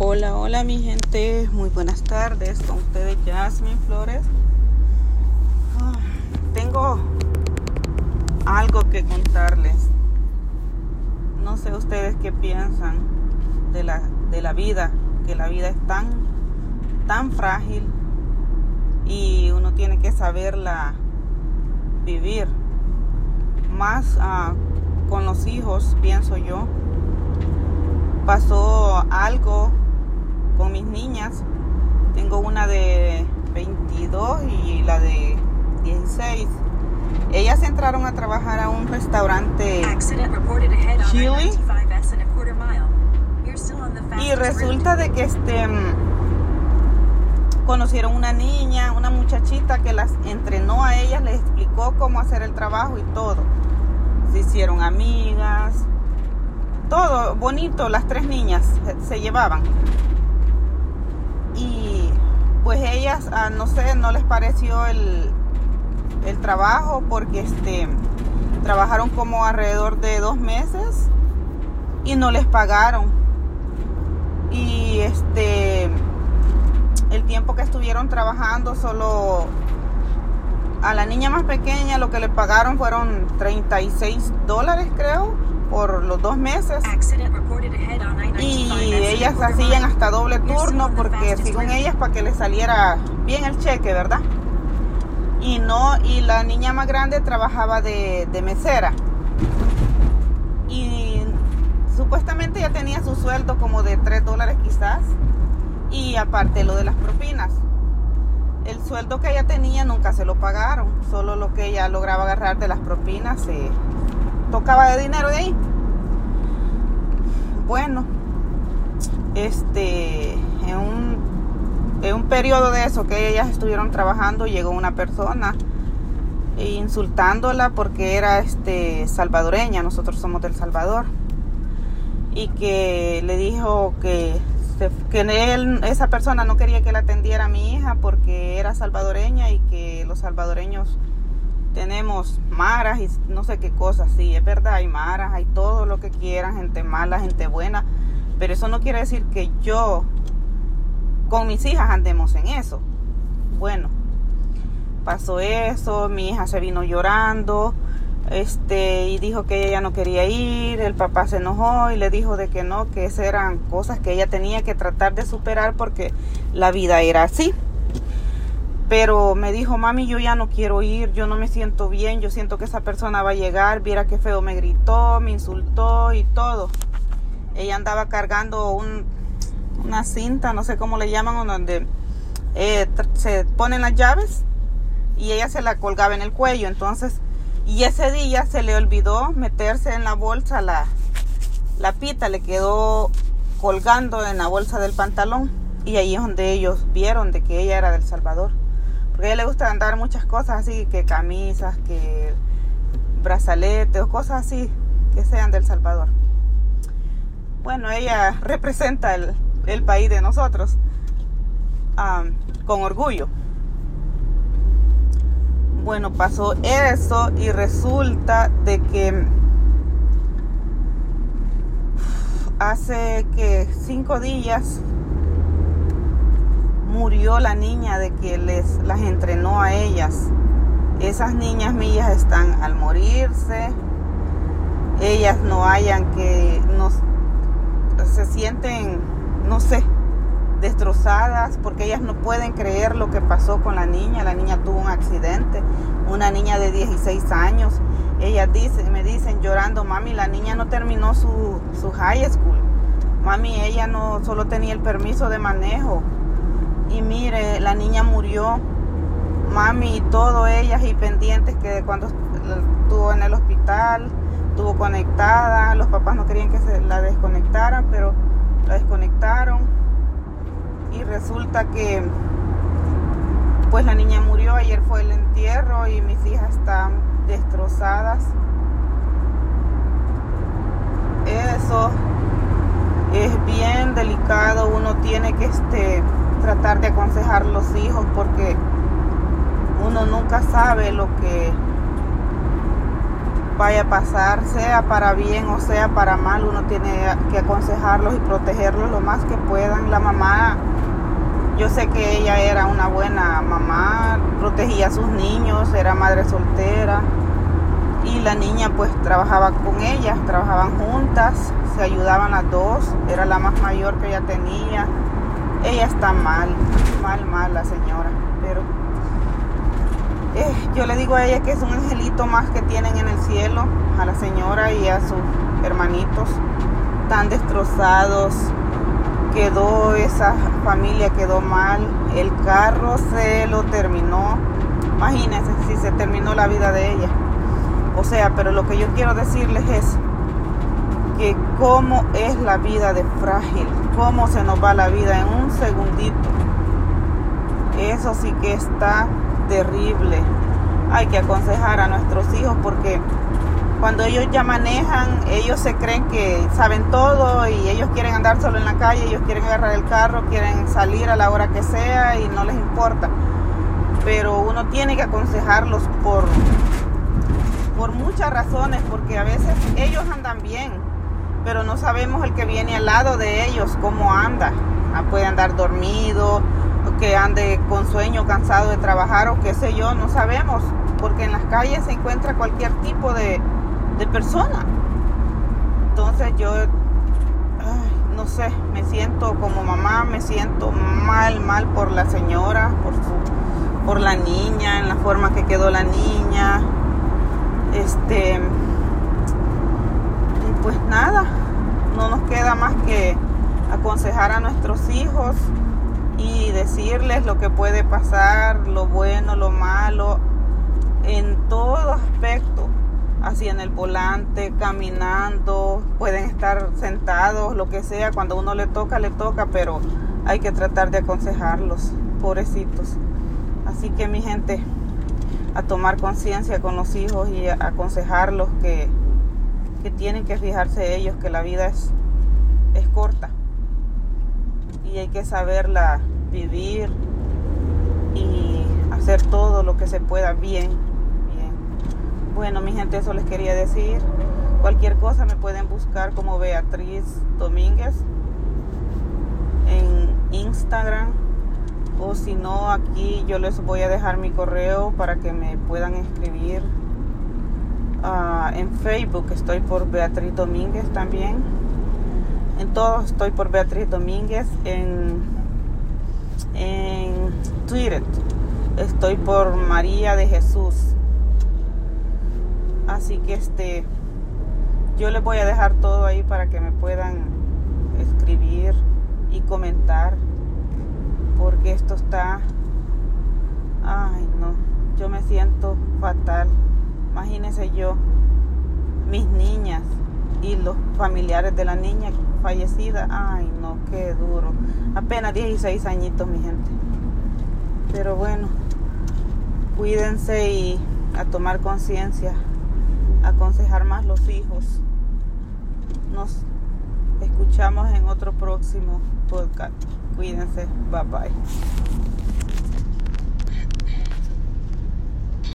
Hola, hola mi gente, muy buenas tardes. Con ustedes Jasmine Flores. Ah, tengo algo que contarles. No sé ustedes qué piensan de la, de la vida, que la vida es tan, tan frágil y uno tiene que saberla vivir. Más ah, con los hijos, pienso yo. Pasó algo con mis niñas. Tengo una de 22 y la de 16. Ellas entraron a trabajar a un restaurante Chili y resulta de que este conocieron una niña, una muchachita que las entrenó a ellas, les explicó cómo hacer el trabajo y todo. Se hicieron amigas, todo bonito, las tres niñas se llevaban pues ellas, ah, no sé, no les pareció el, el trabajo porque este, trabajaron como alrededor de dos meses y no les pagaron. Y este, el tiempo que estuvieron trabajando solo a la niña más pequeña lo que le pagaron fueron 36 dólares creo por los dos meses y ellas hacían hasta doble turno porque según ellas para que les saliera bien el cheque, ¿verdad? Y no, y la niña más grande trabajaba de, de mesera. Y supuestamente ya tenía su sueldo como de 3 dólares quizás. Y aparte lo de las propinas. El sueldo que ella tenía nunca se lo pagaron. Solo lo que ella lograba agarrar de las propinas se tocaba de dinero de ahí. Bueno, este, en un, en un periodo de eso que ellas estuvieron trabajando, llegó una persona insultándola porque era este salvadoreña, nosotros somos del Salvador, y que le dijo que, que esa persona no quería que la atendiera a mi hija porque era salvadoreña y que los salvadoreños tenemos maras y no sé qué cosas, sí, es verdad, hay maras, hay todo lo que quieran, gente mala, gente buena, pero eso no quiere decir que yo con mis hijas andemos en eso. Bueno, pasó eso, mi hija se vino llorando, este, y dijo que ella no quería ir, el papá se enojó y le dijo de que no, que esas eran cosas que ella tenía que tratar de superar porque la vida era así. Pero me dijo, mami, yo ya no quiero ir, yo no me siento bien, yo siento que esa persona va a llegar, viera qué feo me gritó, me insultó y todo ella andaba cargando una cinta, no sé cómo le llaman, donde eh, se ponen las llaves y ella se la colgaba en el cuello. Entonces, y ese día se le olvidó meterse en la bolsa la, la pita, le quedó colgando en la bolsa del pantalón. Y ahí es donde ellos vieron de que ella era del Salvador. Porque a ella le gusta andar muchas cosas así, que camisas, que brazaletes o cosas así que sean del Salvador bueno, ella representa el, país de nosotros con orgullo. Bueno, pasó eso y resulta de que hace que cinco días murió la niña de que les las entrenó a ellas. Esas niñas mías están al morirse. Ellas no hayan que nos se sienten, no sé, destrozadas porque ellas no pueden creer lo que pasó con la niña. La niña tuvo un accidente, una niña de 16 años. Ellas dicen, me dicen llorando, mami, la niña no terminó su, su high school. Mami, ella no solo tenía el permiso de manejo. Y mire, la niña murió. Mami y todo ellas y pendientes que cuando estuvo en el hospital estuvo conectada, los papás no querían que se la desconectaran, pero la desconectaron y resulta que pues la niña murió, ayer fue el entierro y mis hijas están destrozadas. Eso es bien delicado, uno tiene que este, tratar de aconsejar a los hijos porque uno nunca sabe lo que vaya a pasar, sea para bien o sea para mal, uno tiene que aconsejarlos y protegerlos lo más que puedan. La mamá, yo sé que ella era una buena mamá, protegía a sus niños, era madre soltera y la niña pues trabajaba con ella, trabajaban juntas, se ayudaban las dos, era la más mayor que ella tenía. Ella está mal, mal, mal la señora, pero eh, yo le digo a ella que es un angelito más que tienen en el cielo, a la señora y a sus hermanitos tan destrozados. Quedó esa familia, quedó mal. El carro se lo terminó. Imagínense si se terminó la vida de ella. O sea, pero lo que yo quiero decirles es que cómo es la vida de frágil, cómo se nos va la vida en un segundito. Eso sí que está terrible. Hay que aconsejar a nuestros hijos porque cuando ellos ya manejan, ellos se creen que saben todo y ellos quieren andar solo en la calle, ellos quieren agarrar el carro, quieren salir a la hora que sea y no les importa. Pero uno tiene que aconsejarlos por, por muchas razones, porque a veces ellos andan bien, pero no sabemos el que viene al lado de ellos, cómo anda. Ah, puede andar dormido, que ande con sueño, cansado de trabajar o qué sé yo, no sabemos, porque en las calles se encuentra cualquier tipo de, persona. Entonces yo, no sé, me siento como mamá, me siento mal, mal por la señora, por su, por la niña, en la forma que quedó la niña. Este, pues nada, no nos queda más que aconsejar a nuestros hijos y decirles lo que puede pasar, lo bueno, lo malo, en todo aspecto, así en el volante, caminando, pueden estar sentados, lo que sea, cuando uno le toca, le toca, pero hay que tratar de aconsejarlos, pobrecitos. Así que mi gente, a tomar conciencia con los hijos y a aconsejarlos que, tienen que fijarse ellos que la vida es, es corta y hay que saberla vivir y hacer todo lo que se pueda bien, bien. Bueno, mi gente, eso les quería decir. Cualquier cosa me pueden buscar como Beatriz Domínguez en Instagram o si no aquí yo les voy a dejar mi correo para que me puedan escribir uh, en Facebook estoy por Beatriz Domínguez también en todos estoy por Beatriz Domínguez. En, en Twitter estoy por María de Jesús. Así que este yo les voy a dejar todo ahí para que me puedan escribir y comentar porque esto está ay no yo me siento fatal imagínense yo mis niñas y los familiares de la niña fallecida, ay no, qué duro. Apenas 16 añitos, mi gente. Pero bueno, cuídense y a tomar conciencia, aconsejar más los hijos. Nos escuchamos en otro próximo podcast. Cuídense, bye bye.